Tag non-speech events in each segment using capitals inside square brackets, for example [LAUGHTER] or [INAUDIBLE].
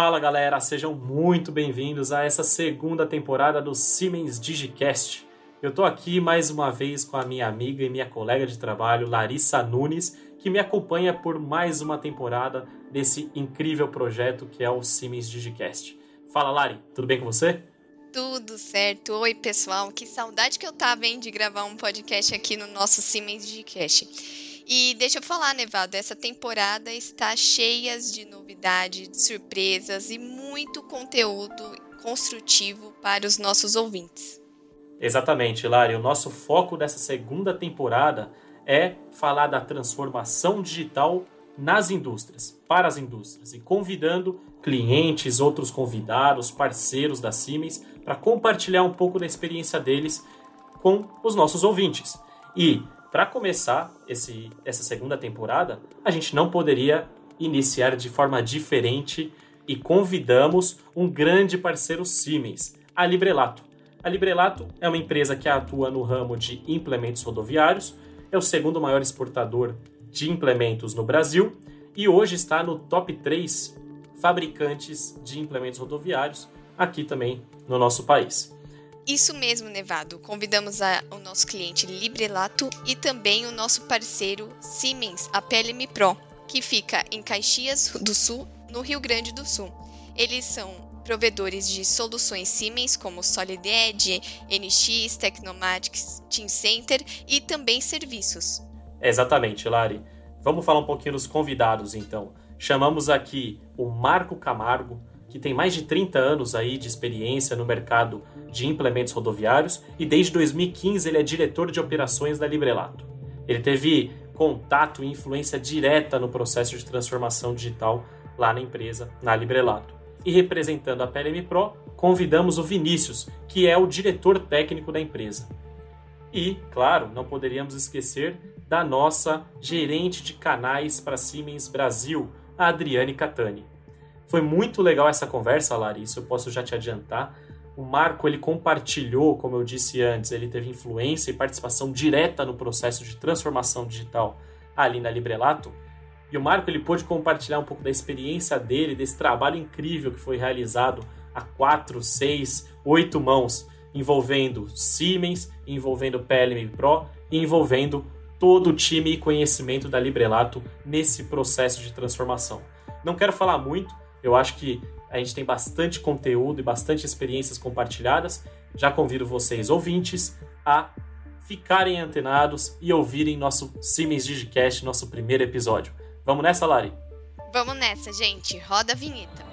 Fala galera, sejam muito bem-vindos a essa segunda temporada do Siemens Digicast. Eu tô aqui mais uma vez com a minha amiga e minha colega de trabalho, Larissa Nunes, que me acompanha por mais uma temporada desse incrível projeto que é o Siemens Digicast. Fala Lari, tudo bem com você? Tudo certo. Oi, pessoal. Que saudade que eu tava, hein, de gravar um podcast aqui no nosso Siemens Digicast. E deixa eu falar, Nevado, essa temporada está cheia de novidades, de surpresas e muito conteúdo construtivo para os nossos ouvintes. Exatamente, Lari. O nosso foco dessa segunda temporada é falar da transformação digital nas indústrias, para as indústrias, e convidando clientes, outros convidados, parceiros da Siemens para compartilhar um pouco da experiência deles com os nossos ouvintes. E para começar esse, essa segunda temporada, a gente não poderia iniciar de forma diferente e convidamos um grande parceiro Siemens, a Librelato. A Librelato é uma empresa que atua no ramo de implementos rodoviários, é o segundo maior exportador de implementos no Brasil e hoje está no top 3 fabricantes de implementos rodoviários aqui também no nosso país. Isso mesmo, Nevado. Convidamos a, o nosso cliente Librelato e também o nosso parceiro Siemens, a PLM Pro, que fica em Caxias do Sul, no Rio Grande do Sul. Eles são provedores de soluções Siemens como Solid Edge, NX, Technomatics, Team Center e também serviços. Exatamente, Lari. Vamos falar um pouquinho dos convidados então. Chamamos aqui o Marco Camargo, que tem mais de 30 anos aí de experiência no mercado de implementos rodoviários e desde 2015 ele é diretor de operações da Librelato. Ele teve contato e influência direta no processo de transformação digital lá na empresa, na Librelato. E representando a PLM Pro, convidamos o Vinícius, que é o diretor técnico da empresa. E, claro, não poderíamos esquecer da nossa gerente de canais para Siemens Brasil, a Adriane Catani. Foi muito legal essa conversa, Lari, isso eu posso já te adiantar. O Marco ele compartilhou, como eu disse antes, ele teve influência e participação direta no processo de transformação digital ali na Librelato. E o Marco ele pôde compartilhar um pouco da experiência dele, desse trabalho incrível que foi realizado a quatro, seis, oito mãos, envolvendo Siemens, envolvendo PLM Pro e envolvendo todo o time e conhecimento da Librelato nesse processo de transformação. Não quero falar muito, eu acho que a gente tem bastante conteúdo e bastante experiências compartilhadas. Já convido vocês, ouvintes, a ficarem antenados e ouvirem nosso Siemens Digicast, nosso primeiro episódio. Vamos nessa, Lari? Vamos nessa, gente. Roda a vinheta.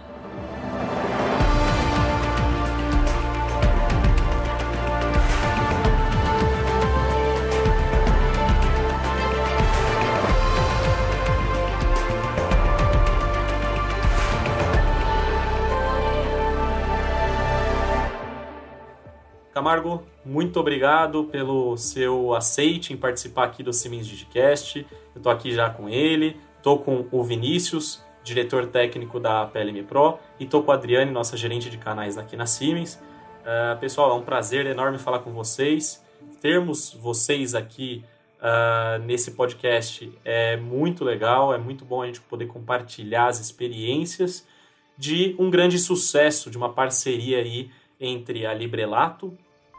Camargo, muito obrigado pelo seu aceite em participar aqui do Siemens Digicast. Eu estou aqui já com ele, estou com o Vinícius, diretor técnico da PLM Pro, e estou com a Adriane, nossa gerente de canais aqui na Siemens. Uh, pessoal, é um prazer enorme falar com vocês. Termos vocês aqui uh, nesse podcast é muito legal, é muito bom a gente poder compartilhar as experiências de um grande sucesso, de uma parceria aí entre a Librelato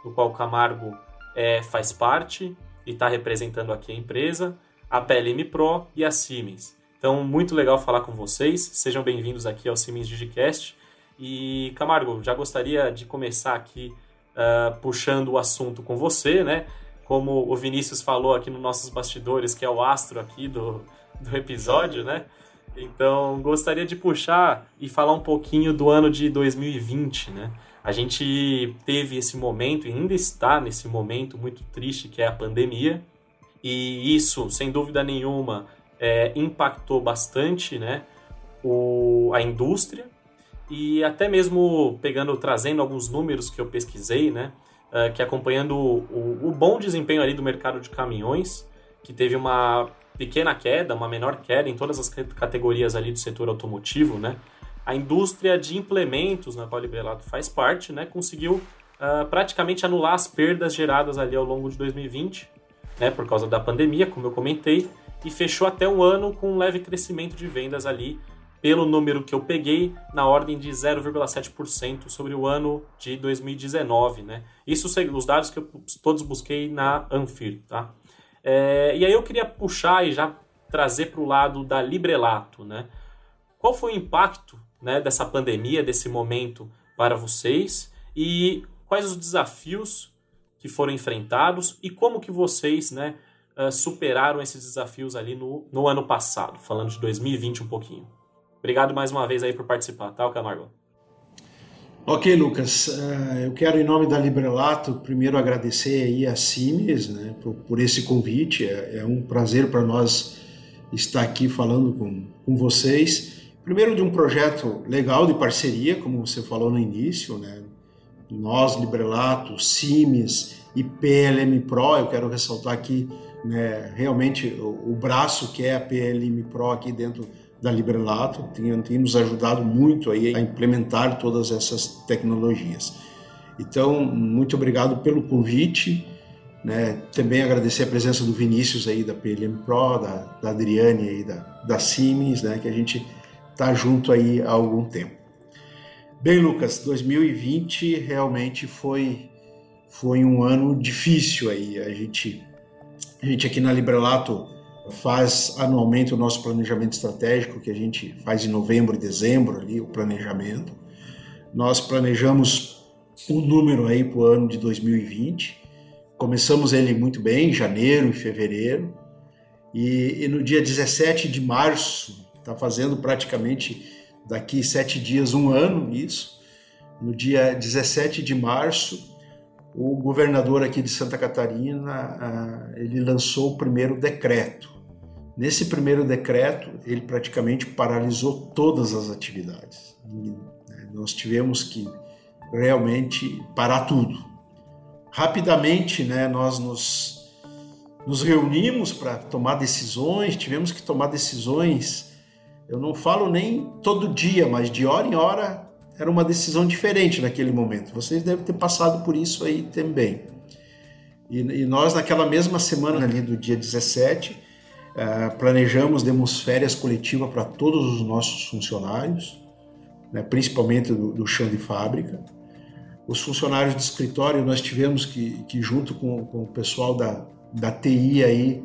do qual Camargo é, faz parte e está representando aqui a empresa, a PLM Pro e a Siemens. Então, muito legal falar com vocês. Sejam bem-vindos aqui ao Siemens Digicast. E, Camargo, já gostaria de começar aqui uh, puxando o assunto com você, né? Como o Vinícius falou aqui nos nossos bastidores, que é o astro aqui do, do episódio, né? Então, gostaria de puxar e falar um pouquinho do ano de 2020, né? A gente teve esse momento e ainda está nesse momento muito triste que é a pandemia, e isso, sem dúvida nenhuma, é, impactou bastante né, o, a indústria. E até mesmo pegando, trazendo alguns números que eu pesquisei, né, é, que acompanhando o, o, bom desempenho ali do mercado de caminhões, que teve uma pequena queda, uma menor queda em todas as categorias ali do setor automotivo, né, a indústria de implementos na qual a Librelato faz parte, né, conseguiu uh, praticamente anular as perdas geradas ali ao longo de 2020, né, por causa da pandemia, como eu comentei, e fechou até um ano com um leve crescimento de vendas ali pelo número que eu peguei, na ordem de 0,7% sobre o ano de 2019, né? Isso os dados que eu todos busquei na Anfir, tá? É, e aí eu queria puxar e já trazer para o lado da Librelato, né? Qual foi o impacto né, dessa pandemia, desse momento para vocês e quais os desafios que foram enfrentados e como que vocês né, uh, superaram esses desafios ali no, no ano passado, falando de 2020 um pouquinho. Obrigado mais uma vez aí por participar, tá, Camargo? Ok, Lucas. Uh, eu quero, em nome da Librelato, primeiro agradecer aí a Cimes né, por, por esse convite. É, é um prazer para nós estar aqui falando com, com vocês. Primeiro, de um projeto legal de parceria, como você falou no início, né? Nós, Librelato, Cimes e PLM Pro, eu quero ressaltar aqui né, realmente o, o, braço que é a PLM Pro aqui dentro da Librelato, tem, tem nos ajudado muito aí a implementar todas essas tecnologias. Então, muito obrigado pelo convite. Né? Também agradecer a presença do Vinícius aí da PLM Pro, da, da Adriane aí da, da Siemens, né? que a gente está junto aí há algum tempo. Bem, Lucas, 2020 realmente foi foi um ano difícil aí. A gente a gente aqui na Librelato faz anualmente o nosso planejamento estratégico que a gente faz em novembro e dezembro ali o planejamento. Nós planejamos um número aí para o ano de 2020 Começamos ele muito bem, em janeiro e fevereiro, e, e no dia 17 de março, está fazendo praticamente daqui sete dias, um ano isso, no dia 17 de março, o governador aqui de Santa Catarina, ele lançou o primeiro decreto. Nesse primeiro decreto, ele praticamente paralisou todas as atividades. Né, nós tivemos que realmente parar tudo rapidamente né, nós nos, nos reunimos para tomar decisões, tivemos que tomar decisões. Eu não falo nem todo dia, mas de hora em hora era uma decisão diferente naquele momento. Vocês devem ter passado por isso aí também. E, e nós, naquela mesma semana ali do dia 17, uh, eh, planejamos, demos férias coletivas para todos os nossos funcionários, né, principalmente do, do chão de fábrica os funcionários de escritório, nós tivemos que, que junto com, com o pessoal da, da TI aí,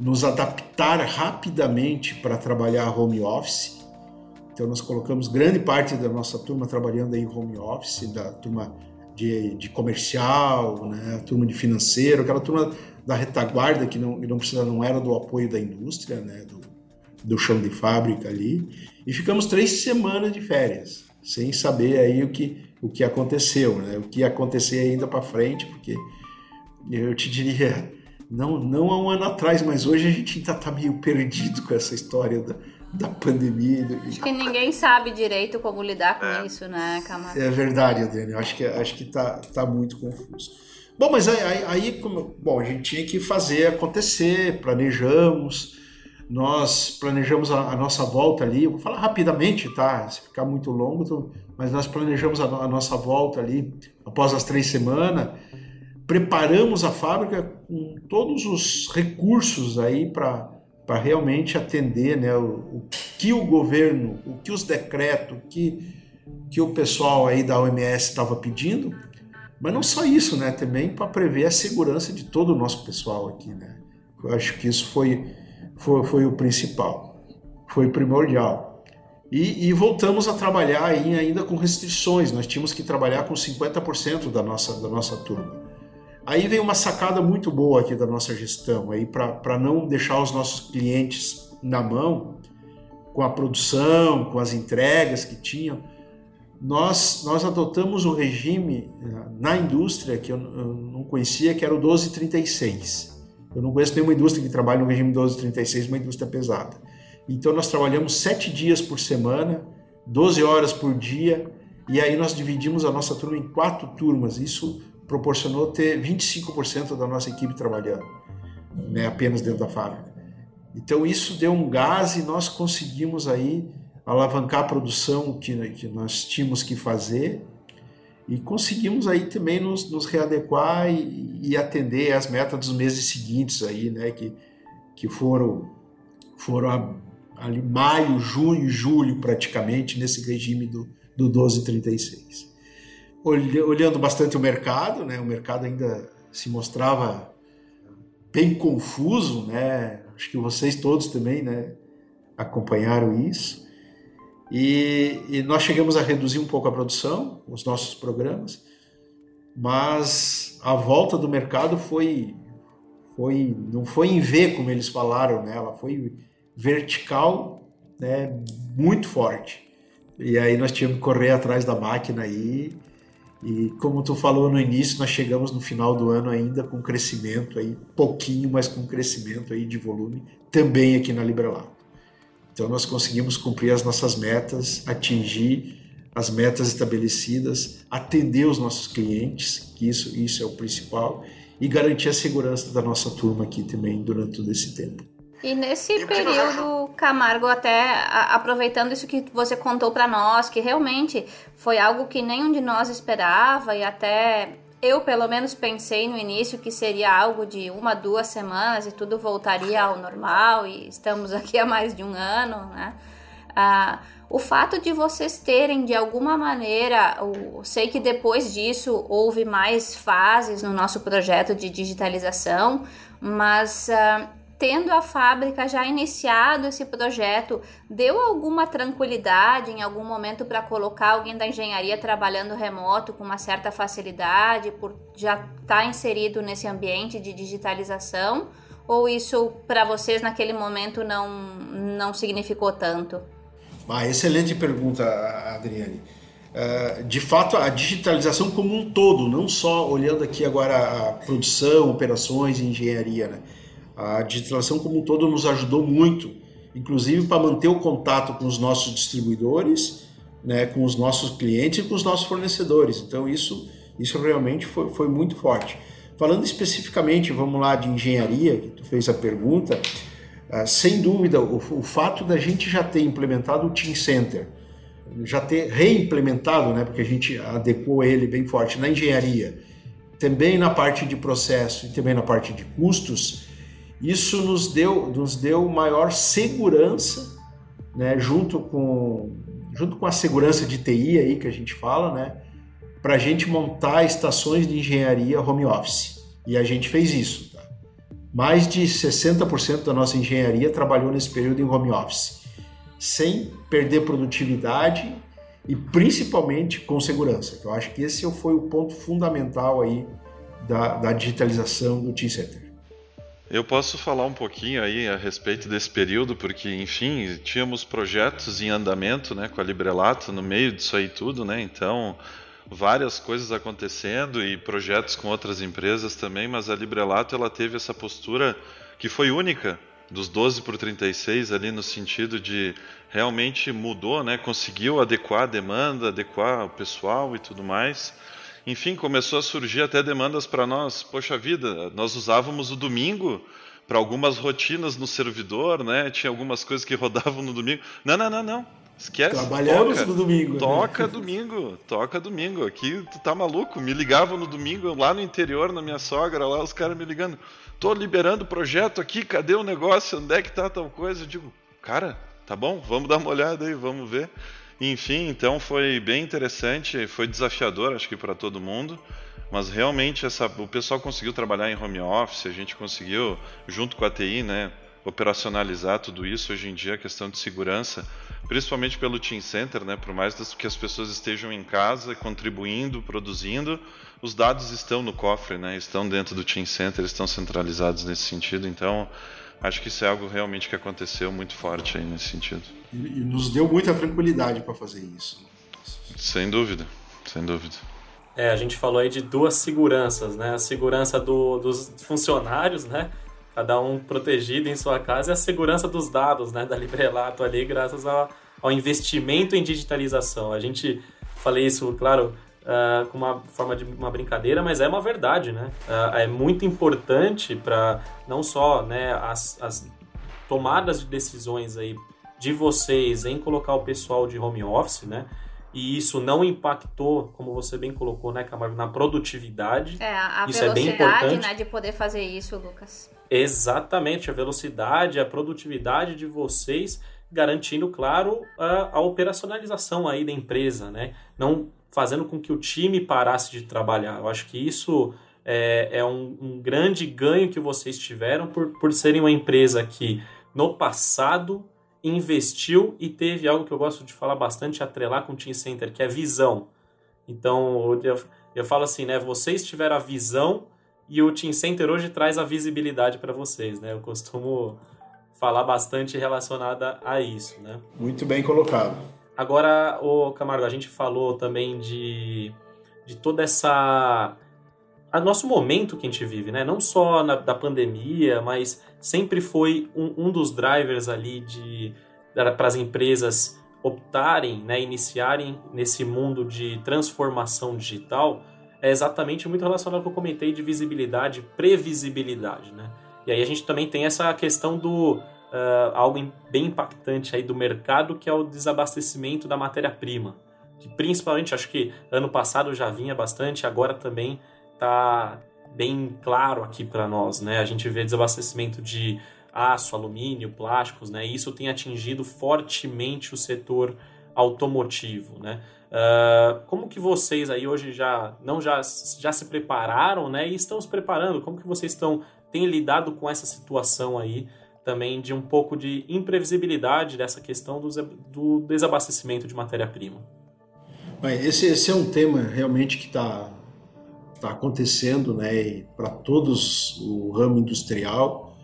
nos adaptar rapidamente para trabalhar home office. Então nós colocamos grande parte da nossa turma trabalhando aí home office, da turma de, de comercial, né, a turma de financeiro, aquela turma da retaguarda que não, não precisa, não era do apoio da indústria, né, do, do chão de fábrica ali. E ficamos três semanas de férias, sem saber aí o que o que aconteceu, né? o que ia acontecer ainda para frente, porque eu te diria, não, não há um ano atrás, mas hoje a gente ainda está meio perdido com essa história da, da pandemia. Acho que ninguém sabe direito como lidar com é. isso, né, Camargo? É verdade, Adriane, acho que, acho que tá, tá muito confuso. Bom, mas aí, aí como, bom, a gente tinha que fazer acontecer, planejamos, nós planejamos a, a, nossa volta ali, vou falar rapidamente, tá? Se ficar muito longo, tô, mas nós planejamos a, a, nossa volta ali após as três semanas, preparamos a fábrica com todos os recursos aí para realmente atender né, o, o, que o governo, o que os decretos, o que, que o pessoal aí da OMS estava pedindo, mas não só isso, né? Também para prever a segurança de todo o nosso pessoal aqui, né? Eu acho que isso foi foi, foi o principal, foi primordial. E, e, voltamos a trabalhar aí ainda com restrições, nós tínhamos que trabalhar com 50% da nossa, da nossa turma. Aí vem uma sacada muito boa aqui da nossa gestão, aí para não deixar os nossos clientes na mão com a produção, com as entregas que tinham. Nós, nós adotamos o regime eh, na indústria que eu, eu não conhecia, que era o 1236. Eu não conheço nenhuma indústria que trabalhe no regime 1236, uma indústria pesada. Então nós trabalhamos sete dias por semana, 12 horas por dia, e aí nós dividimos a nossa turma em quatro turmas. Isso proporcionou ter 25% da nossa equipe trabalhando, né, apenas dentro da fábrica. Então isso deu um gás e nós conseguimos aí alavancar a produção que, que nós tínhamos que fazer e conseguimos aí também nos, nos readequar e, e, atender as metas dos meses seguintes aí, né, que, que foram, foram ali maio, junho, julho praticamente nesse regime do, do 1236. Olhando bastante o mercado, né, o mercado ainda se mostrava bem confuso, né? Acho que vocês todos também, né, acompanharam isso. E, e, nós chegamos a reduzir um pouco a produção, os nossos programas, mas a volta do mercado foi, foi não foi em V, como eles falaram, né? ela foi vertical, né? muito forte. E aí nós tínhamos que correr atrás da máquina aí. Como tu falou no início, nós chegamos no final do ano ainda com crescimento aí, pouquinho, mas com crescimento aí de volume, também aqui na Librelato. Então nós conseguimos cumprir as nossas metas, atingir as metas estabelecidas, atender os nossos clientes, que isso, isso é o principal, e garantir a segurança da nossa turma aqui também durante todo esse tempo. E nesse período, Camargo, até aproveitando isso que você contou para nós, que realmente foi algo que nenhum de nós esperava e até eu, pelo menos, pensei no início que seria algo de uma, duas semanas e tudo voltaria ao normal e estamos aqui há mais de um ano, né? Ah, o fato de vocês terem de alguma maneira, eu sei que depois disso houve mais fases no nosso projeto de digitalização, mas uh, tendo a fábrica já iniciado esse projeto, deu alguma tranquilidade em algum momento para colocar alguém da engenharia trabalhando remoto com uma certa facilidade, por já estar tá inserido nesse ambiente de digitalização? Ou isso para vocês naquele momento não, não significou tanto? Ah, excelente pergunta, Adriane. Uh, de fato, a digitalização como um todo, não só olhando aqui agora a produção, operações e engenharia, né? A digitalização como um todo nos ajudou muito, inclusive para manter o contato com os nossos distribuidores, né, com os nossos clientes e com os nossos fornecedores. Então isso, isso realmente foi, foi muito forte. Falando especificamente, vamos lá, de engenharia, que tu fez a pergunta, uh, sem dúvida, o, o, fato da gente já ter implementado o Team Center, já ter reimplementado, né, porque a gente adequou ele bem forte na engenharia, também na parte de processo e também na parte de custos, isso nos deu, nos deu maior segurança, né, junto, com, junto com a segurança de TI aí que a gente fala, né, para a gente montar estações de engenharia home office. E a gente fez isso. Tá? Mais de 60% da nossa engenharia trabalhou nesse período em home office, sem perder produtividade e principalmente com segurança. Eu acho que esse foi o ponto fundamental aí da, da digitalização do Team Center. Eu posso falar um pouquinho aí a respeito desse período, porque, enfim, tínhamos projetos em andamento, né, com a Librelato no meio disso aí tudo, né, então várias coisas acontecendo e projetos com outras empresas também, mas a Librelato ela teve essa postura que foi única dos 12 por 36 ali no sentido de realmente mudou, né, conseguiu adequar a demanda, adequar o pessoal e tudo mais. Enfim, começou a surgir até demandas para nós. Poxa vida, nós usávamos o domingo para algumas rotinas no servidor, né? Tinha algumas coisas que rodavam no domingo. Não, não, não, não. Esquece. Trabalhamos toca, no domingo. Né? Toca né? domingo, toca domingo. Aqui tu tá maluco. Me ligavam no domingo lá no interior, na minha sogra, lá os caras me ligando. Tô liberando o projeto aqui, cadê o negócio? Onde é que tá tal coisa? Eu digo, cara, tá bom, vamos dar uma olhada aí, vamos ver. Enfim, então foi bem interessante, foi desafiador, acho que para todo mundo, mas realmente essa, o pessoal conseguiu trabalhar em home office, a gente conseguiu, junto com a TI, né, operacionalizar tudo isso. Hoje em dia, a questão de segurança, principalmente pelo Team Center, né, por mais que as pessoas estejam em casa, contribuindo, produzindo, os dados estão no cofre, né, estão dentro do Team Center, estão centralizados nesse sentido, então acho que isso é algo realmente que aconteceu muito forte aí nesse sentido. E, e nos deu muita tranquilidade para fazer isso. Sem dúvida, sem dúvida. É, a gente falou aí de duas seguranças, né? A segurança do, dos funcionários, né? Cada um protegido em sua casa e a segurança dos dados, né? Da Librelato ali, graças ao, ao investimento em digitalização. A gente, falei isso, claro, uh, com uma forma de uma brincadeira, mas é uma verdade, né? Uh, é muito importante para não só né, as, as tomadas de decisões aí de vocês em colocar o pessoal de home office, né? E isso não impactou, como você bem colocou, né, Camargo, na produtividade. É, a isso velocidade, é bem importante. né, de poder fazer isso, Lucas. Exatamente, a velocidade, a produtividade de vocês garantindo, claro, a, a operacionalização aí da empresa, né? Não fazendo com que o time parasse de trabalhar. Eu acho que isso é, é um, um, grande ganho que vocês tiveram por, por serem uma empresa que no passado investiu e teve algo que eu gosto de falar bastante, atrelar com o Team Center, que é visão. Então, eu, eu falo assim, né? Vocês tiveram a visão e o Team Center hoje traz a visibilidade para vocês, né? Eu costumo falar bastante relacionada a isso, né? Muito bem colocado. Agora, o Camargo, a gente falou também de, de toda essa a nosso momento que a gente vive, né? Não só na, da pandemia, mas sempre foi um, um dos drivers ali de para as empresas optarem, né, iniciarem nesse mundo de transformação digital, é exatamente muito relacionado ao que eu comentei de visibilidade, previsibilidade, né? E aí a gente também tem essa questão do uh, algo bem impactante aí do mercado, que é o desabastecimento da matéria-prima, que principalmente acho que ano passado já vinha bastante, agora também está bem claro aqui para nós, né? A gente vê desabastecimento de aço, alumínio, plásticos, né? E isso tem atingido fortemente o setor automotivo, né? Uh, como que vocês aí hoje já não já, já se prepararam, né? E estão se preparando? Como que vocês estão têm lidado com essa situação aí também de um pouco de imprevisibilidade dessa questão do, do desabastecimento de matéria-prima? Esse, esse é um tema realmente que está tá acontecendo, né? Para todos o ramo industrial,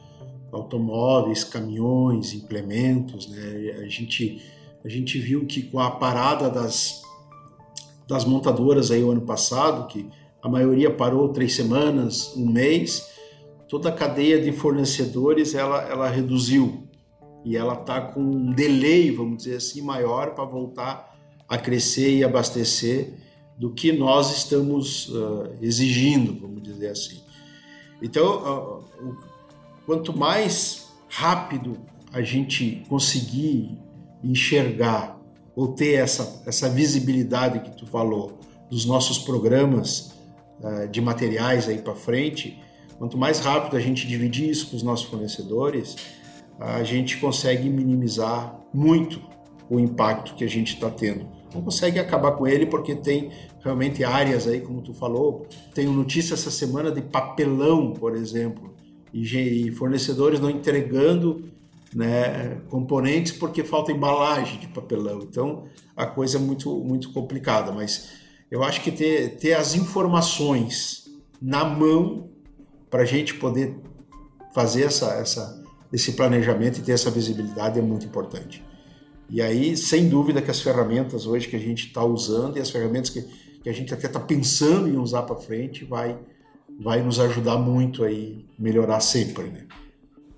automóveis, caminhões, implementos, né? A gente a gente viu que com a parada das das montadoras aí o ano passado, que a maioria parou três semanas, um mês, toda a cadeia de fornecedores ela, ela reduziu e ela está com um delay, vamos dizer assim, maior para voltar a crescer e abastecer do que nós estamos uh, exigindo, vamos dizer assim. Então, uh, quanto mais rápido a gente conseguir enxergar ou ter essa, essa visibilidade que tu falou dos nossos programas uh, de materiais aí para frente, quanto mais rápido a gente dividir isso com os nossos fornecedores, a gente consegue minimizar muito o impacto que a gente está tendo. Não consegue acabar com ele porque tem realmente áreas aí, como tu falou, tenho notícia essa semana de papelão, por exemplo, e fornecedores não entregando né, componentes porque falta embalagem de papelão. Então a coisa é muito, muito complicada, mas eu acho que ter, ter as informações na mão para a gente poder fazer essa, essa, esse planejamento e ter essa visibilidade é muito importante. E aí, sem dúvida que as ferramentas hoje que a gente está usando e as ferramentas que, que a gente até está pensando em usar para frente vai, vai nos ajudar muito aí melhorar sempre, né?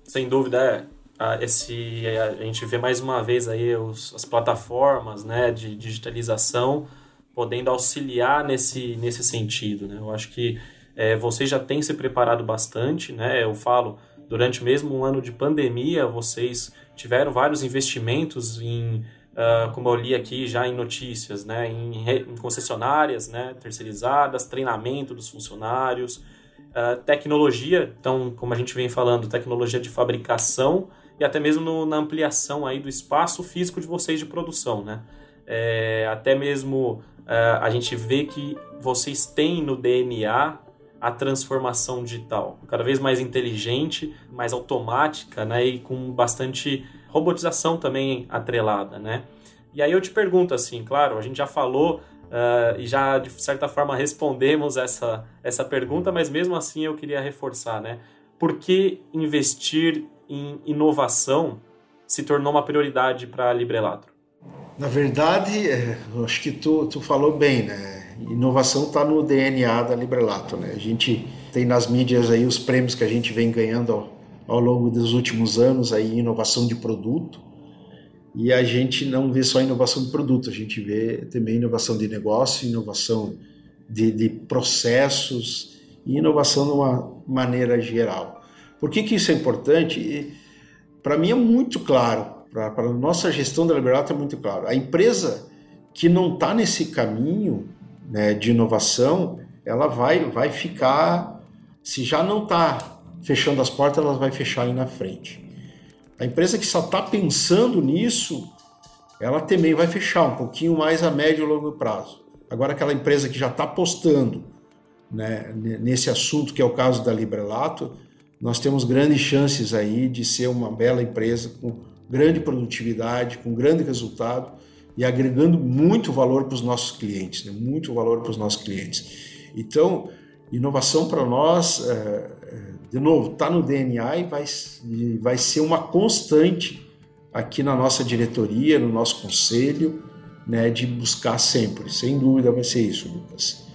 Sem dúvida, é esse a gente vê mais uma vez aí os, as plataformas né, de digitalização podendo auxiliar nesse, nesse sentido. Né? Eu acho que é, vocês já têm se preparado bastante, né? eu falo, durante mesmo um ano de pandemia, vocês tiveram vários investimentos em, uh, como eu li aqui já em notícias, né? em, em concessionárias né? terceirizadas, treinamento dos funcionários, uh, tecnologia, então, como a gente vem falando, tecnologia de fabricação e até mesmo no, na ampliação aí do espaço físico de vocês de produção, né? É, até mesmo é, a gente vê que vocês têm no DNA a transformação digital, cada vez mais inteligente, mais automática, né? E com bastante robotização também atrelada, né? E aí eu te pergunto assim, claro, a gente já falou uh, e já de certa forma respondemos essa, essa pergunta, mas mesmo assim eu queria reforçar, né? Por que investir em inovação se tornou uma prioridade para a Librelato? Na verdade, é, acho que tu, tu falou bem, né? Inovação está no DNA da Librelato, né? A gente tem nas mídias aí os prêmios que a gente vem ganhando ao, ao longo dos últimos anos aí inovação de produto. E a gente não vê só inovação de produto, a gente vê também inovação de negócio, inovação de, de processos e inovação de uma maneira geral. Por que, que isso é importante? Para mim é muito claro, para a nossa gestão da Liberato é muito claro. A empresa que não está nesse caminho né, de inovação, ela vai, vai ficar, se já não está fechando as portas, ela vai fechar ali na frente. A empresa que só está pensando nisso, ela também vai fechar um pouquinho mais a médio e longo prazo. Agora, aquela empresa que já está apostando né, nesse assunto, que é o caso da Librelato, nós temos grandes chances aí de ser uma bela empresa com grande produtividade, com grande resultado e agregando muito valor para os nossos clientes, né? muito valor para os nossos clientes. Então, inovação para nós, é, é de novo, está no DNA e vai, e vai ser uma constante aqui na nossa diretoria, no nosso conselho, né, de buscar sempre. Sem dúvida vai ser isso, Lucas.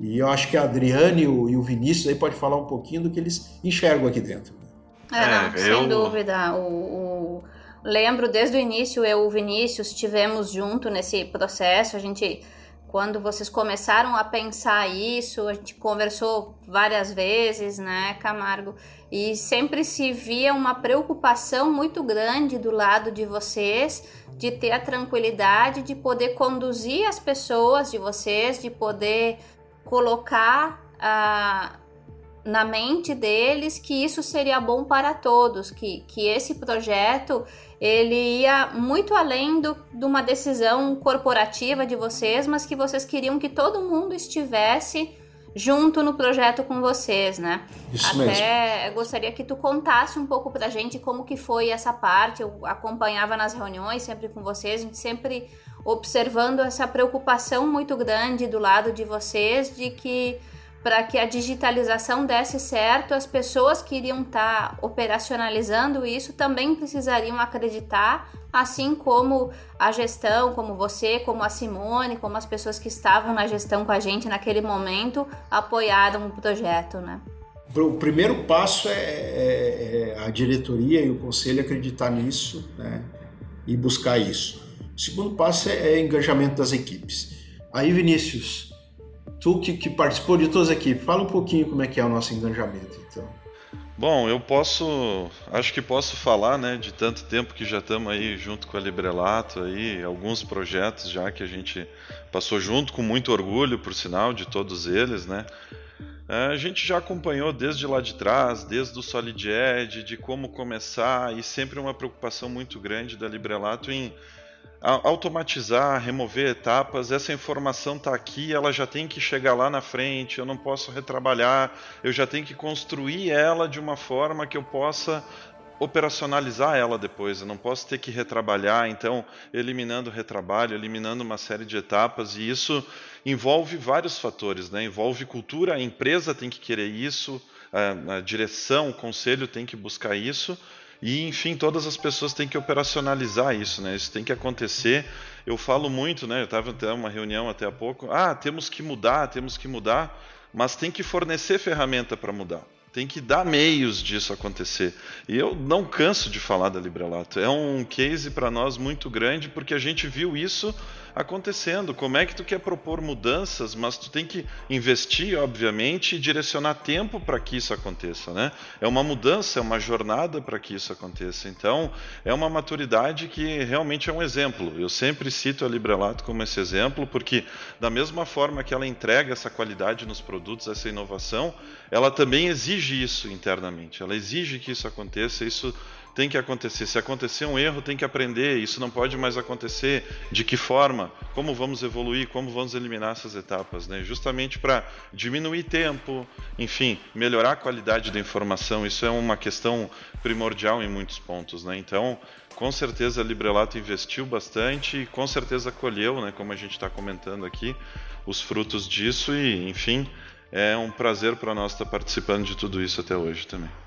E eu acho que a Adriane e o, Vinícius aí pode falar um pouquinho do que eles enxergam aqui dentro. É, não, é, sem dúvida. O, o, lembro desde o início, eu e o Vinícius estivemos junto nesse processo. A gente, quando vocês começaram a pensar isso, a gente conversou várias vezes, né, Camargo? E sempre se via uma preocupação muito grande do lado de vocês de ter a tranquilidade de poder conduzir as pessoas de vocês, de poder colocar ah, na mente deles que isso seria bom para todos, que, que esse projeto ele ia muito além do, de uma decisão corporativa de vocês, mas que vocês queriam que todo mundo estivesse junto no projeto com vocês, né? Isso Até mesmo. gostaria que tu contasse um pouco pra gente como que foi essa parte. Eu acompanhava nas reuniões sempre com vocês, a gente sempre observando essa preocupação muito grande do lado de vocês de que para que a digitalização desse certo, as pessoas que iriam estar tá operacionalizando isso também precisariam acreditar, assim como a gestão, como você, como a Simone, como as pessoas que estavam na gestão com a gente naquele momento apoiaram o projeto, né? O primeiro passo é, é, é a diretoria e o conselho acreditar nisso né, e buscar isso. O segundo passo é, é engajamento das equipes. Aí, Vinícius, Tu que, que, participou de todas as equipes, fala um pouquinho como é que é o nosso engajamento, então. Bom, eu posso, acho que posso falar, né, de tanto tempo que já estamos aí junto com a Librelato aí, alguns projetos já que a gente passou junto com muito orgulho, por sinal, de todos eles, né. É, a gente já acompanhou desde lá de trás, desde o Solid Edge, de como começar e sempre uma preocupação muito grande da Librelato em automatizar, remover etapas, essa informação está aqui, ela já tem que chegar lá na frente, eu não posso retrabalhar, eu já tenho que construir ela de uma forma que eu possa operacionalizar ela depois, eu não posso ter que retrabalhar, então eliminando retrabalho, eliminando uma série de etapas, e isso envolve vários fatores, né? envolve cultura, a empresa tem que querer isso, a, a direção, o conselho tem que buscar isso, e, enfim, todas as pessoas têm que operacionalizar isso, né? Isso tem que acontecer. Eu falo muito, né? Eu estava até uma reunião até há pouco. Ah, temos que mudar, temos que mudar, mas tem que fornecer ferramenta para mudar. Tem que dar meios disso acontecer. E eu não canso de falar da Librelato. É um case para nós muito grande porque a gente viu isso acontecendo. Como é que tu quer propor mudanças, mas tu tem que investir, obviamente, e direcionar tempo para que isso aconteça, né? É uma mudança, é uma jornada para que isso aconteça. Então, é uma maturidade que realmente é um exemplo. Eu sempre cito a Librelato como esse exemplo, porque da mesma forma que ela entrega essa qualidade nos produtos, essa inovação, ela também exige isso internamente. Ela exige que isso aconteça, isso tem que acontecer. Se acontecer um erro, tem que aprender. Isso não pode mais acontecer. De que forma? Como vamos evoluir? Como vamos eliminar essas etapas? Né? Justamente para diminuir tempo, enfim, melhorar a qualidade da informação. Isso é uma questão primordial em muitos pontos. Né? Então, com certeza a Librelato investiu bastante e com certeza colheu, né, como a gente está comentando aqui, os frutos disso. E, enfim, é um prazer para nós estar participando de tudo isso até hoje também.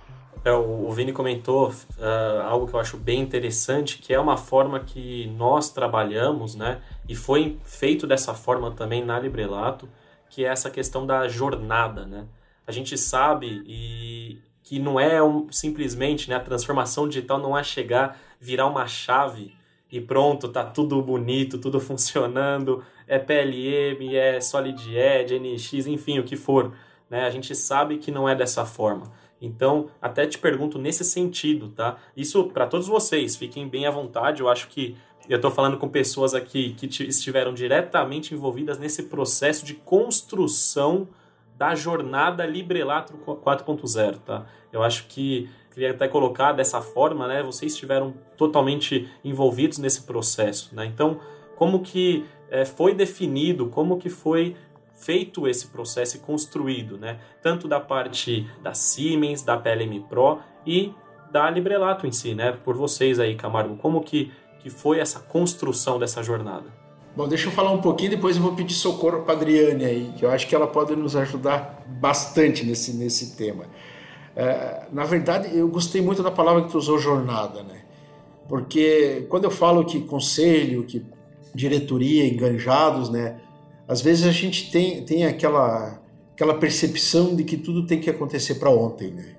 É, o Vini comentou uh, algo que eu acho bem interessante, que é uma forma que nós trabalhamos, né? E foi feito dessa forma também na Librelato, que é essa questão da jornada, né? A gente sabe e que não é um, simplesmente, né? A transformação digital não é chegar, virar uma chave e pronto, tá tudo bonito, tudo [LAUGHS] funcionando, é PLM, é Solid Edge, NX, enfim, o que for, né? A gente sabe que não é dessa forma. Então, até te pergunto nesse sentido, tá? Isso para todos vocês, fiquem bem à vontade. Eu acho que eu estou falando com pessoas aqui que estiveram diretamente envolvidas nesse processo de construção da jornada Librelato 4.0, tá? Eu acho que queria até colocar dessa forma, né? Vocês estiveram totalmente envolvidos nesse processo, né? Então, como que é, foi definido, como que foi feito esse processo e construído, né? Tanto da parte da Siemens, da PLM Pro e da Librelato em si, né? Por vocês aí, Camargo, como que, que foi essa construção dessa jornada? Bom, deixa eu falar um pouquinho, depois eu vou pedir socorro para a Adriane aí, que eu acho que ela pode nos ajudar bastante nesse, nesse tema. É, na verdade, eu gostei muito da palavra que tu usou, jornada, né? Porque quando eu falo que conselho, que diretoria, enganjados, né? Às vezes a gente tem, tem aquela, aquela percepção de que tudo tem que acontecer para ontem, né?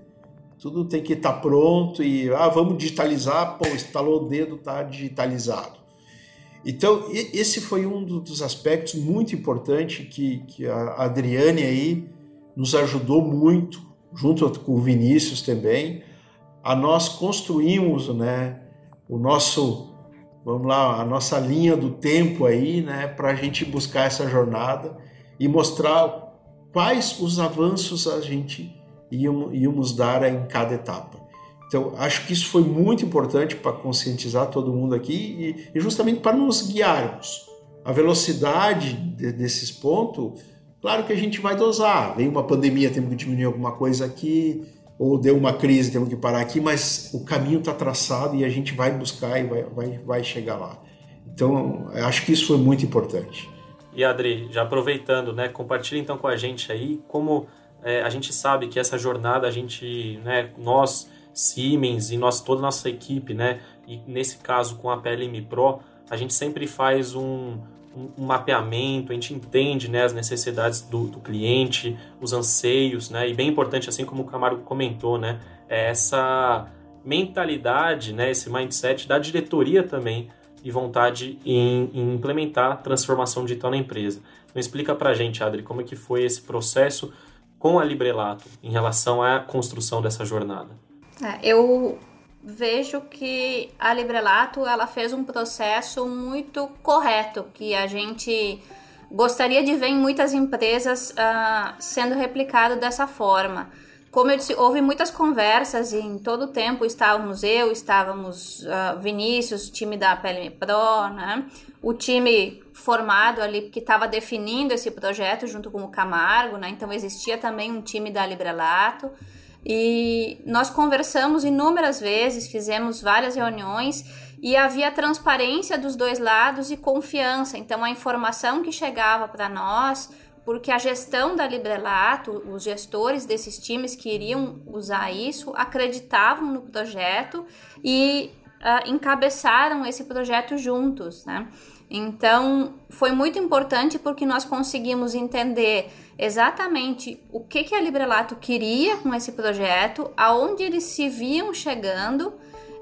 Tudo tem que estar tá pronto e, ah, vamos digitalizar, pô, instalou o dedo, tá digitalizado. Então, esse foi um dos aspectos muito importantes que, que a Adriane aí nos ajudou muito junto com o Vinícius também, a nós construímos, né, o nosso, vamos lá, a nossa linha do tempo aí, né, para a gente buscar essa jornada e mostrar quais os avanços a gente íamos, dar em cada etapa. Então, acho que isso foi muito importante para conscientizar todo mundo aqui e, justamente para nos guiarmos. A velocidade de, desses pontos Claro que a gente vai dosar. Vem uma pandemia, temos que diminuir alguma coisa aqui, ou deu uma crise, temos que parar aqui, mas o caminho está traçado e a gente vai buscar e vai, vai, vai chegar lá. Então, acho que isso foi muito importante. E Adri, já aproveitando, né, compartilha então com a gente aí como é, a gente sabe que essa jornada a gente, né, nós Siemens e nós toda a nossa equipe, né, e nesse caso com a PLM Pro, a gente sempre faz um, um, mapeamento, a gente entende né, as necessidades do, do, cliente, os anseios, né, e bem importante, assim como o Camargo comentou, né, é essa mentalidade, né, esse mindset da diretoria também e vontade em, em implementar transformação digital na empresa. Então explica para a gente, Adri, como é que foi esse processo com a Librelato em relação à construção dessa jornada. É, eu vejo que a Librelato ela fez um processo muito correto que a gente gostaria de ver em muitas empresas uh, sendo replicado dessa forma. Como eu disse, houve muitas conversas e em todo o tempo estávamos eu, estávamos uh, Vinícius, time da PLM Pro, né? o time formado ali que estava definindo esse projeto junto com o Camargo, né? então existia também um time da Librelato. E nós conversamos inúmeras vezes, fizemos várias reuniões e havia transparência dos dois lados e confiança. Então a informação que chegava para nós, porque a gestão da Librelato, os gestores desses times que iriam usar isso, acreditavam no projeto e uh, encabeçaram esse projeto juntos, né? Então foi muito importante porque nós conseguimos entender exatamente o que, que a Librelato queria com esse projeto, aonde eles se viam chegando,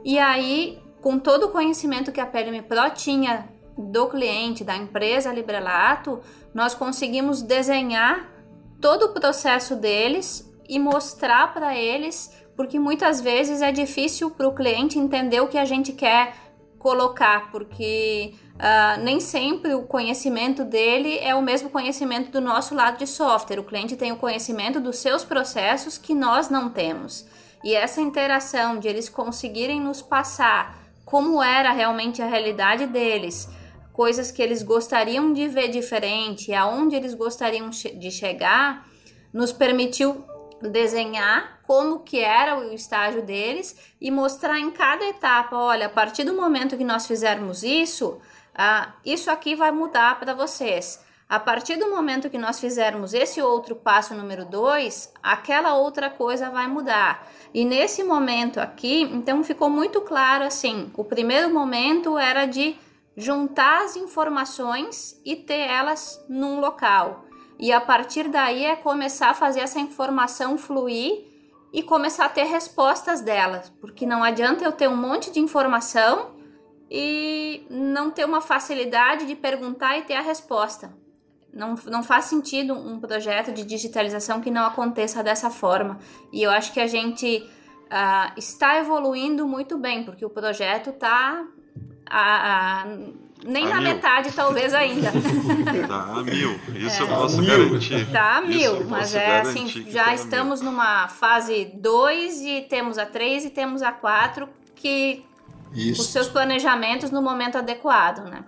e aí, com todo o conhecimento que a PLM Pro tinha do cliente, da empresa Librelato, nós conseguimos desenhar todo o processo deles e mostrar para eles, porque muitas vezes é difícil para o cliente entender o que a gente quer colocar, porque Uh, nem sempre o conhecimento dele é o mesmo conhecimento do nosso lado de software. O cliente tem o conhecimento dos seus processos que nós não temos. E essa interação de eles conseguirem nos passar como era realmente a realidade deles, coisas que eles gostariam de ver diferente, aonde eles gostariam de chegar, nos permitiu desenhar como que era o estágio deles e mostrar em cada etapa, olha, a partir do momento que nós fizermos isso, ah, isso aqui vai mudar para vocês. A partir do momento que nós fizermos esse outro passo número 2, aquela outra coisa vai mudar. E nesse momento aqui, então ficou muito claro assim: o primeiro momento era de juntar as informações e ter elas num local. E a partir daí é começar a fazer essa informação fluir e começar a ter respostas delas, porque não adianta eu ter um monte de informação e não ter uma facilidade de perguntar e ter a resposta. Não, não faz sentido um projeto de digitalização que não aconteça dessa forma. E eu acho que a gente uh, está evoluindo muito bem, porque o projeto está nem a na mil. metade, talvez ainda. [LAUGHS] Tá a mil. Isso é. eu posso mil. garantir. Tá a mil, mas é assim, já tá estamos numa fase 2 e temos a 3 e temos a 4 que Isso. os seus planejamentos no momento adequado, né?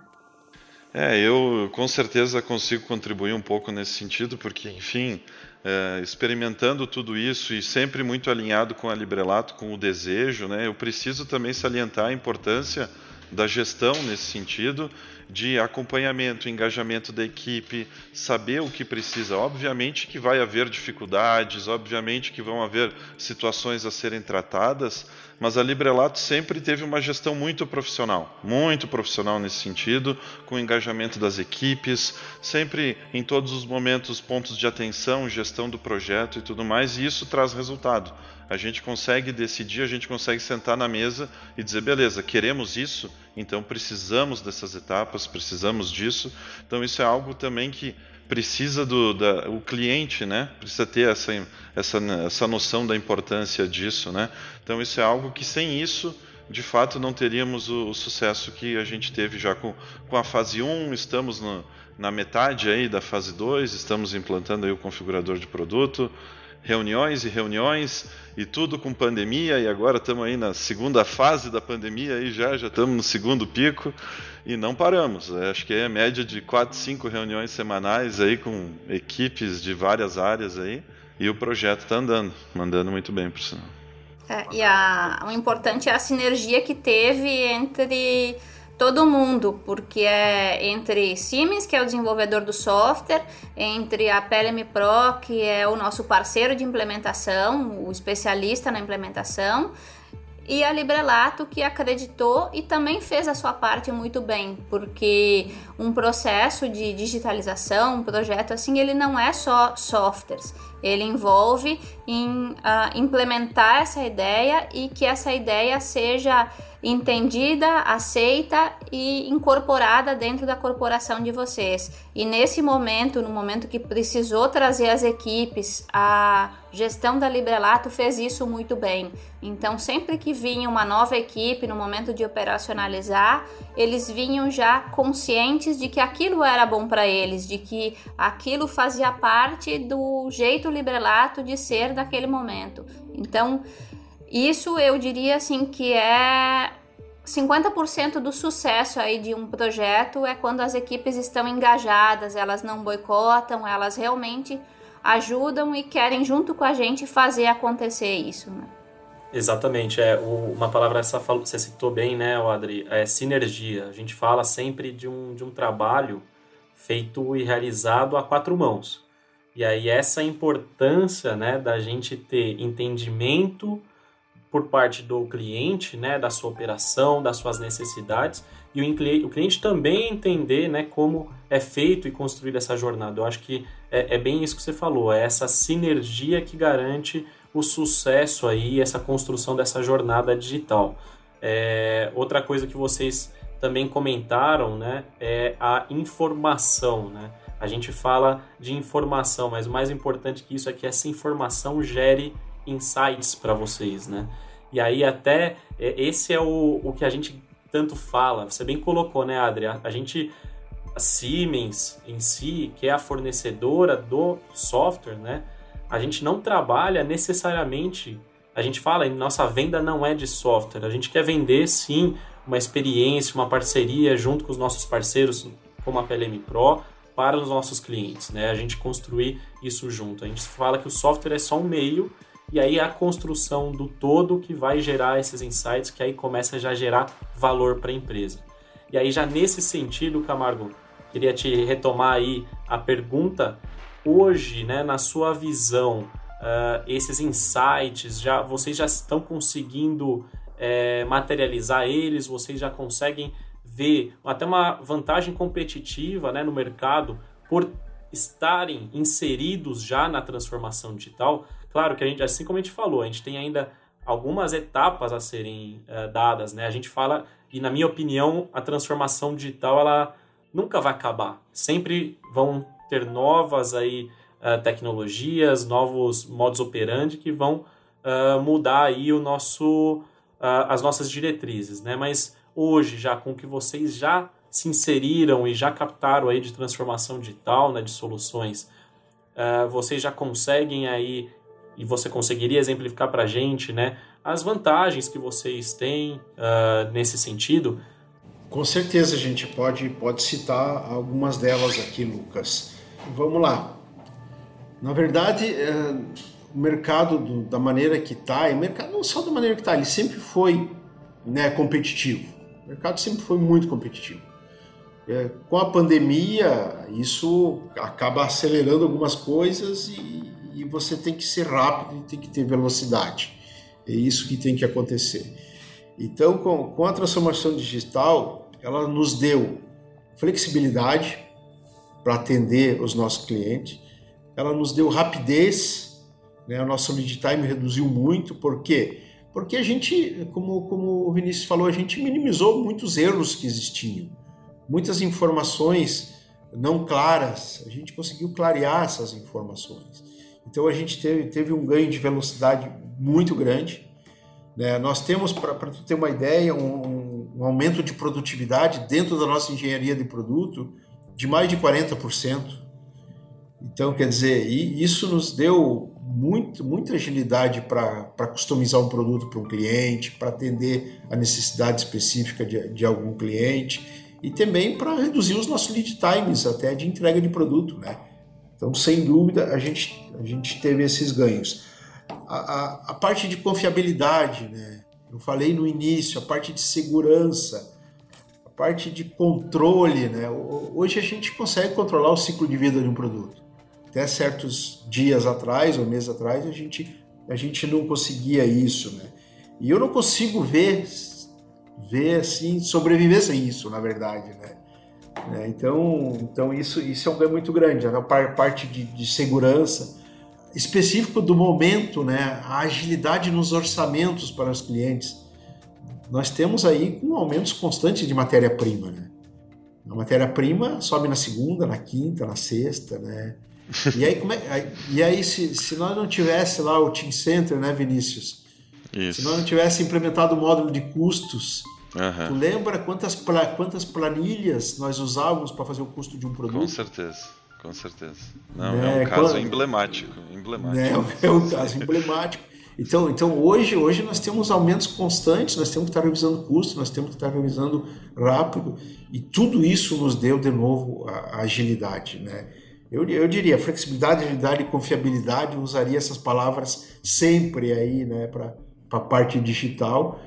É, eu com certeza consigo contribuir um pouco nesse sentido, porque, enfim, é, experimentando tudo isso e sempre muito alinhado com a Librelato, com o desejo, né, eu preciso também salientar a importância da gestão nesse sentido, de acompanhamento, engajamento da equipe, saber o que precisa. Obviamente que vai haver dificuldades, obviamente que vão haver situações a serem tratadas, mas a Librelato sempre teve uma gestão muito profissional, muito profissional nesse sentido, com engajamento das equipes, sempre em todos os momentos pontos de atenção, gestão do projeto e tudo mais, e isso traz resultado. A gente consegue decidir, a gente consegue sentar na mesa e dizer, beleza, queremos isso, então precisamos dessas etapas, precisamos disso. Então isso é algo também que precisa do da, o cliente, né? Precisa ter essa, essa, essa noção da importância disso, né? Então isso é algo que sem isso de fato não teríamos o, o, sucesso que a gente teve já com, com a fase 1, estamos no, na metade aí da fase 2, estamos implantando aí o configurador de produto, reuniões e reuniões e tudo com pandemia e agora estamos aí na segunda fase da pandemia aí já já estamos no segundo pico e não paramos. É, acho que é a média de quatro cinco reuniões semanais aí com equipes de várias áreas aí e o projeto está andando mandando muito bem por sinal. É, e a, o importante é a sinergia que teve entre todo mundo, porque é entre Siemens, que é o desenvolvedor do software, entre a PLM Pro, que é o nosso parceiro de implementação, o especialista na implementação, e a Librelato que acreditou e também fez a sua parte muito bem, porque um processo de digitalização, um projeto assim, ele não é só softwares, ele envolve em uh, implementar essa ideia e que essa ideia seja entendida, aceita e incorporada dentro da corporação de vocês. E nesse momento, no momento que precisou trazer as equipes, a gestão da Librelato fez isso muito bem. Então, sempre que vinha uma nova equipe no momento de operacionalizar, eles vinham já conscientes de que aquilo era bom para eles, de que aquilo fazia parte do jeito Librelato de ser daquele momento. Então, isso eu diria assim que é 50% do sucesso aí de um projeto é quando as equipes estão engajadas, elas não boicotam, elas realmente ajudam e querem junto com a gente fazer acontecer isso, né? Exatamente, é uma palavra essa você citou bem, né, Adri, é sinergia. A gente fala sempre de um, de um trabalho feito e realizado a quatro mãos. E aí essa importância, né, da gente ter entendimento por parte do cliente, né, da sua operação, das suas necessidades, e o cliente, também entender né, como é feito e construída essa jornada. Eu acho que é, é, bem isso que você falou, é essa sinergia que garante o sucesso aí, essa construção dessa jornada digital. É, outra coisa que vocês também comentaram né, é a informação. Né? A gente fala de informação, mas o mais importante que isso é que essa informação gere insights para vocês, né? E aí até é, esse é o, o que a gente tanto fala. Você bem colocou, né, Adri? A, a gente, a Siemens em si, que é a fornecedora do software, né? A gente não trabalha necessariamente. A gente fala, nossa venda não é de software. A gente quer vender sim uma experiência, uma parceria junto com os nossos parceiros, como a PLM Pro, para os nossos clientes, né? A gente construir isso junto. A gente fala que o software é só um meio e aí a construção do todo que vai gerar esses insights, que aí começa já a gerar valor para a empresa. E aí já nesse sentido, Camargo, queria te retomar aí a pergunta. Hoje, né, na sua visão, uh, esses insights, já vocês já estão conseguindo é, materializar eles? Vocês já conseguem ver até uma vantagem competitiva né, no mercado por estarem inseridos já na transformação digital? Claro que a gente, assim como a gente falou, a gente tem ainda algumas etapas a serem uh, dadas, né? A gente fala, e na minha opinião, a transformação digital, ela nunca vai acabar. Sempre vão ter novas aí uh, tecnologias, novos modos operandi que vão uh, mudar aí o nosso, as nossas diretrizes, né? Mas hoje, já com o que vocês já se inseriram e já captaram aí de transformação digital, né, de soluções, vocês já conseguem aí, e você conseguiria exemplificar para a gente, né, as vantagens que vocês têm uh, nesse sentido? Com certeza a gente pode, pode citar algumas delas aqui, Lucas. Vamos lá. Na verdade, uh, o mercado do, da maneira que está, o mercado não só da maneira que está, ele sempre foi né, competitivo. O mercado sempre foi muito competitivo. É, com a pandemia, isso acaba acelerando algumas coisas e, e, você tem que ser rápido e tem que ter velocidade. É isso que tem que acontecer. Então, com, com a transformação digital, ela nos deu flexibilidade para atender os nossos clientes, ela nos deu rapidez, né? o nosso lead time reduziu muito, por quê? Porque a gente, como, como o Vinícius falou, a gente minimizou muitos erros que existiam muitas informações não claras, a gente conseguiu clarear essas informações. Então a gente teve, teve um ganho de velocidade muito grande. Né? Nós temos, para ter uma ideia, um, um, aumento de produtividade dentro da nossa engenharia de produto de mais de 40%. Então, quer dizer, isso nos deu muito, muita agilidade para customizar um produto para um cliente, para atender a necessidade específica de, de algum cliente e também para reduzir os nossos lead times até de entrega de produto, né? Então, sem dúvida, a gente, a gente teve esses ganhos. A, a, a parte de confiabilidade, né? Eu falei no início, a parte de segurança, a parte de controle, né? Hoje a gente consegue controlar o ciclo de vida de um produto. Até certos dias atrás ou meses atrás a gente, a gente não conseguia isso, né? E eu não consigo ver ver assim sobreviver sem isso, na verdade, né? É, então, então isso, isso é um ganho muito grande. A parte de, de segurança, específico do momento, né? A agilidade nos orçamentos para os clientes. Nós temos aí com aumentos constantes de matéria-prima, né? A matéria-prima sobe na segunda, na quinta, na sexta, né? E aí, como é, e aí se, se nós não tivesse lá o Team Center, né, Vinícius? Isso. Se nós não tivesse implementado o módulo de custos, uhum. tu lembra quantas, quantas planilhas nós usávamos para fazer o custo de um produto? Com certeza, com certeza. Não, é, é um caso emblemático. emblemático. É, [LAUGHS] é um caso emblemático. Então, então hoje, hoje nós temos aumentos constantes, nós temos que estar revisando custos, nós temos que estar revisando rápido, e tudo isso nos deu de novo a, a agilidade. Né? Eu, eu diria, flexibilidade, agilidade e confiabilidade, usaria essas palavras sempre aí né, para a parte digital.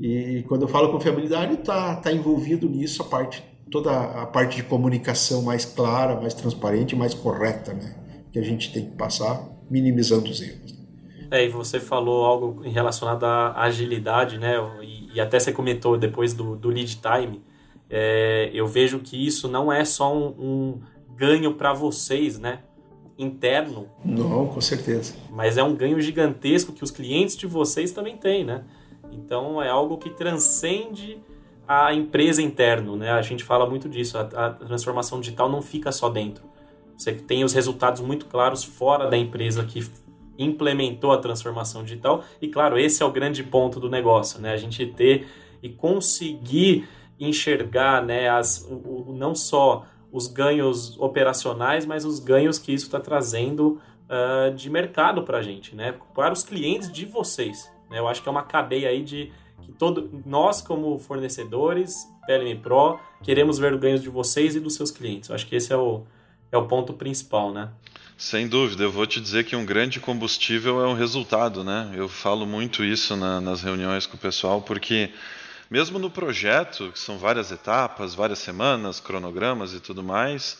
E quando eu falo confiabilidade, está tá envolvido nisso a parte toda a parte de comunicação mais clara, mais transparente, mais correta, né? Que a gente tem que passar, minimizando os erros. É, e você falou algo relacionado à agilidade, né? E, e até você comentou depois do, do lead time. É, eu vejo que isso não é só um, um ganho para vocês, né? interno. Não, com certeza. Mas é um ganho gigantesco que os clientes de vocês também têm, né? Então é algo que transcende a empresa interno, né? A gente fala muito disso. A, a transformação digital não fica só dentro. Você tem os resultados muito claros fora da empresa que implementou a transformação digital. E claro, esse é o grande ponto do negócio, né? A gente ter e conseguir enxergar, né, as, o, o não só os ganhos operacionais, mas os ganhos que isso está trazendo uh, de mercado para a gente, né? Para os clientes de vocês. Né? Eu acho que é uma cadeia aí de que todo, nós, como fornecedores, PLM Pro, queremos ver os ganhos de vocês e dos seus clientes. Eu acho que esse é o, é o ponto principal, né? Sem dúvida, eu vou te dizer que um grande combustível é um resultado, né? Eu falo muito isso na, nas reuniões com o pessoal, porque mesmo no projeto, que são várias etapas, várias semanas, cronogramas e tudo mais,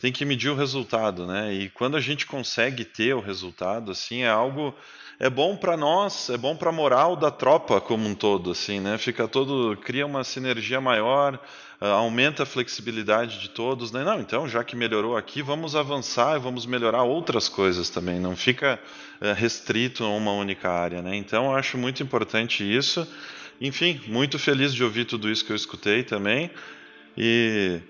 tem que medir o resultado, né? E quando a gente consegue ter o resultado, assim, é algo é bom para nós, é bom para a moral da tropa como um todo, assim, né? Fica todo cria uma sinergia maior, uh, aumenta a flexibilidade de todos, né? Não, então já que melhorou aqui, vamos avançar e vamos melhorar outras coisas também. Não fica uh, restrito a uma única área, né? Então eu acho muito importante isso. Enfim, muito feliz de ouvir tudo isso que eu escutei também. E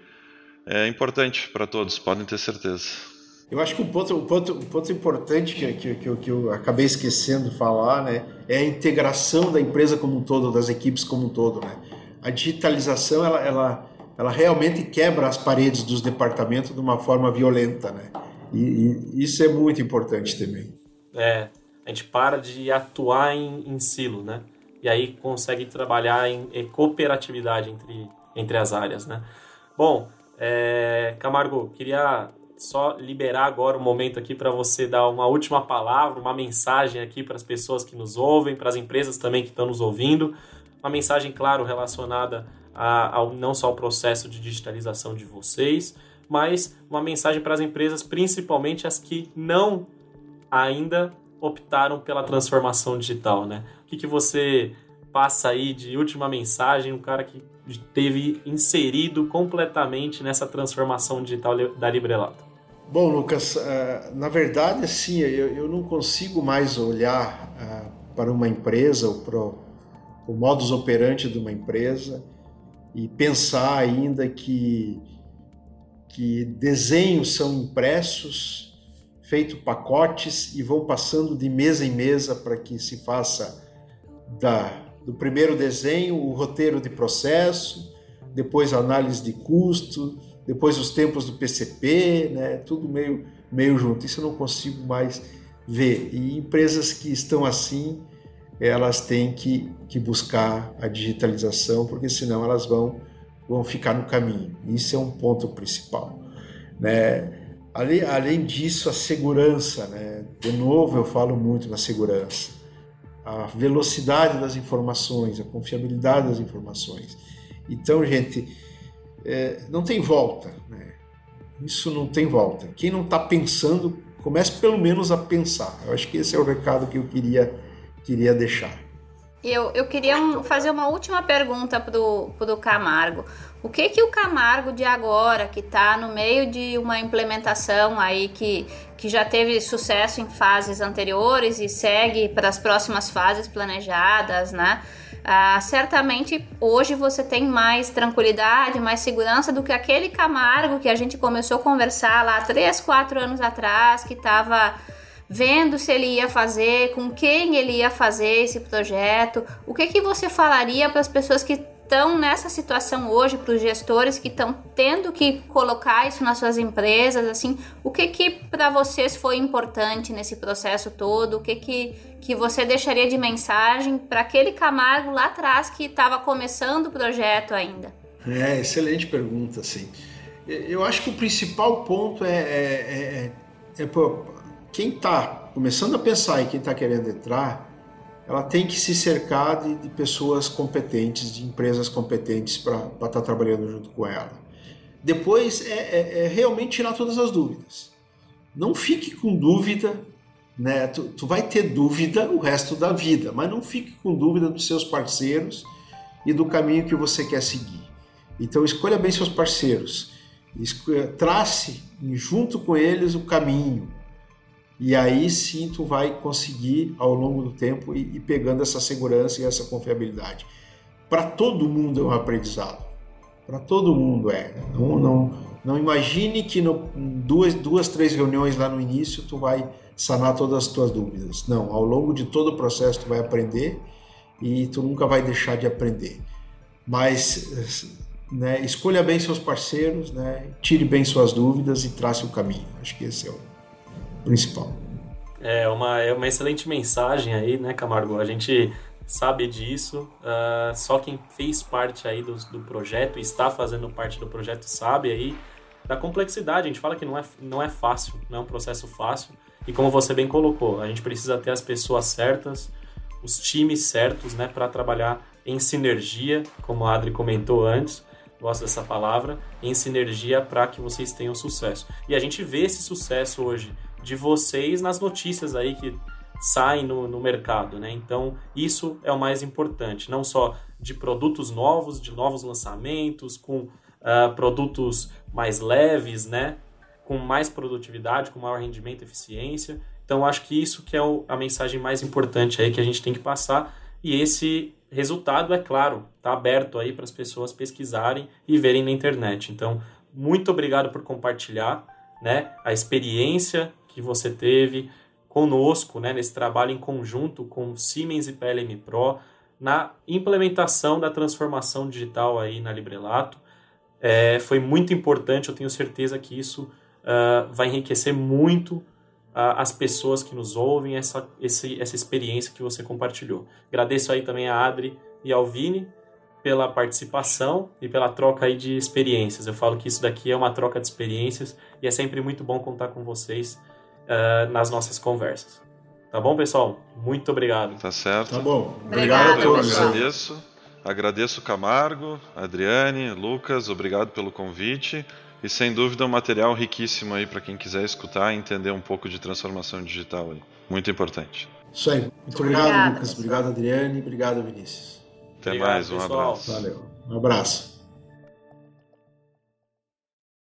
é importante para todos, podem ter certeza. Eu acho que o ponto, o ponto, o ponto importante que, que, que, eu, que eu acabei esquecendo de falar né, é a integração da empresa como um todo, das equipes como um todo. Né? A digitalização ela, ela, ela realmente quebra as paredes dos departamentos de uma forma violenta, né? E, e isso é muito importante também. É, a gente para de atuar em, em silo, né? E aí consegue trabalhar em, em cooperatividade entre, entre as áreas, né? Bom, é, Camargo, queria só liberar agora um momento aqui para você dar uma última palavra, uma mensagem aqui para as pessoas que nos ouvem, para as empresas também que estão nos ouvindo. Uma mensagem, claro, relacionada a, ao, não só ao processo de digitalização de vocês, mas uma mensagem para as empresas, principalmente as que não ainda optaram pela transformação digital, né? O que, que você passa aí de última mensagem, um cara que teve inserido completamente nessa transformação digital da Librelato? Bom, Lucas, eh, na verdade, assim, eu não consigo mais olhar eh, para uma empresa, ou para o modus operandi de uma empresa e pensar ainda que, que desenhos são impressos, feito pacotes e vão passando de mesa em mesa para que se faça da, do primeiro desenho o roteiro de processo, depois a análise de custo, depois os tempos do PCP, né? tudo meio, meio junto. Isso eu não consigo mais ver. E empresas que estão assim, elas têm que, que buscar a digitalização, porque senão elas vão, vão ficar no caminho. Isso é um ponto principal. Né? Além, além disso, a segurança. Né? De novo, eu falo muito na segurança. A velocidade das informações, a confiabilidade das informações. Então, gente, é, não tem volta. Né? Isso não tem volta. Quem não está pensando, comece pelo menos a pensar. Eu acho que esse é o recado que eu queria, queria deixar. Eu, eu queria um, fazer uma última pergunta para o Camargo. O que que o Camargo de agora, que está no meio de uma implementação aí que, que já teve sucesso em fases anteriores e segue para as próximas fases planejadas, né? Ah, certamente hoje você tem mais tranquilidade, mais segurança do que aquele Camargo que a gente começou a conversar lá três, quatro anos atrás, que estava vendo se ele ia fazer, com quem ele ia fazer esse projeto. O que que você falaria para as pessoas que estão nessa situação hoje para os gestores que estão tendo que colocar isso nas suas empresas, assim, o que que para vocês foi importante nesse processo todo? O que que, que você deixaria de mensagem para aquele Camargo lá atrás que estava começando o projeto ainda? É, excelente pergunta, sim. Eu acho que o principal ponto é, é, é, é quem está começando a pensar e quem está querendo entrar, ela tem que se cercar de, de pessoas competentes, de empresas competentes para estar tá trabalhando junto com ela. Depois é, é, é, realmente tirar todas as dúvidas. Não fique com dúvida, né? Tu, tu, vai ter dúvida o resto da vida, mas não fique com dúvida dos seus parceiros e do caminho que você quer seguir. Então escolha bem seus parceiros, trace junto com eles o caminho, e aí sim tu vai conseguir ao longo do tempo ir, pegando essa segurança e essa confiabilidade. Para todo mundo é um aprendizado. Para todo mundo é. Não, não, não imagine que no, duas, duas, três reuniões lá no início tu vai sanar todas as tuas dúvidas. Não, ao longo de todo o processo tu vai aprender e tu nunca vai deixar de aprender. Mas né, escolha bem seus parceiros, né, tire bem suas dúvidas e trace o caminho. Acho que esse é o principal. É uma, é uma excelente mensagem aí, né, Camargo? A gente sabe disso, uh, só quem fez parte aí do, do projeto, está fazendo parte do projeto, sabe aí da complexidade. A gente fala que não é, não é fácil, não é um processo fácil. E como você bem colocou, a gente precisa ter as pessoas certas, os times certos, né, para trabalhar em sinergia, como a Adri comentou antes, gosto dessa palavra, em sinergia para que vocês tenham sucesso. E a gente vê esse sucesso hoje de vocês nas notícias aí que saem no, no mercado, né? Então, isso é o mais importante, não só de produtos novos, de novos lançamentos, com uh, produtos mais leves, né? Com mais produtividade, com maior rendimento e eficiência. Então, acho que isso que é o, a mensagem mais importante aí que a gente tem que passar. E esse resultado, é claro, está aberto aí para as pessoas pesquisarem e verem na internet. Então, muito obrigado por compartilhar né, a experiência que você teve conosco né, nesse trabalho em conjunto com Siemens e PLM Pro na implementação da transformação digital aí na Librelato. É, foi muito importante, eu tenho certeza que isso uh, vai enriquecer muito uh, as pessoas que nos ouvem, essa, esse, essa experiência que você compartilhou. Agradeço aí também a Adri e ao Vini pela participação e pela troca aí de experiências. Eu falo que isso daqui é uma troca de experiências e é sempre muito bom contar com vocês uh, nas nossas conversas. Tá bom, pessoal? Muito obrigado. Tá certo. Tá bom. Obrigado, Obrigado a Eu todos. agradeço. Agradeço o Camargo, Adriane, Lucas, obrigado pelo convite. E sem dúvida um material riquíssimo aí para quem quiser escutar e entender um pouco de transformação digital aí. Muito importante. Isso aí. Muito obrigado, Obrigada, Lucas. pessoal. Obrigado, Adriane. Obrigado, Vinícius. Até Obrigado, mais, um pessoal. abraço. Valeu. Um abraço.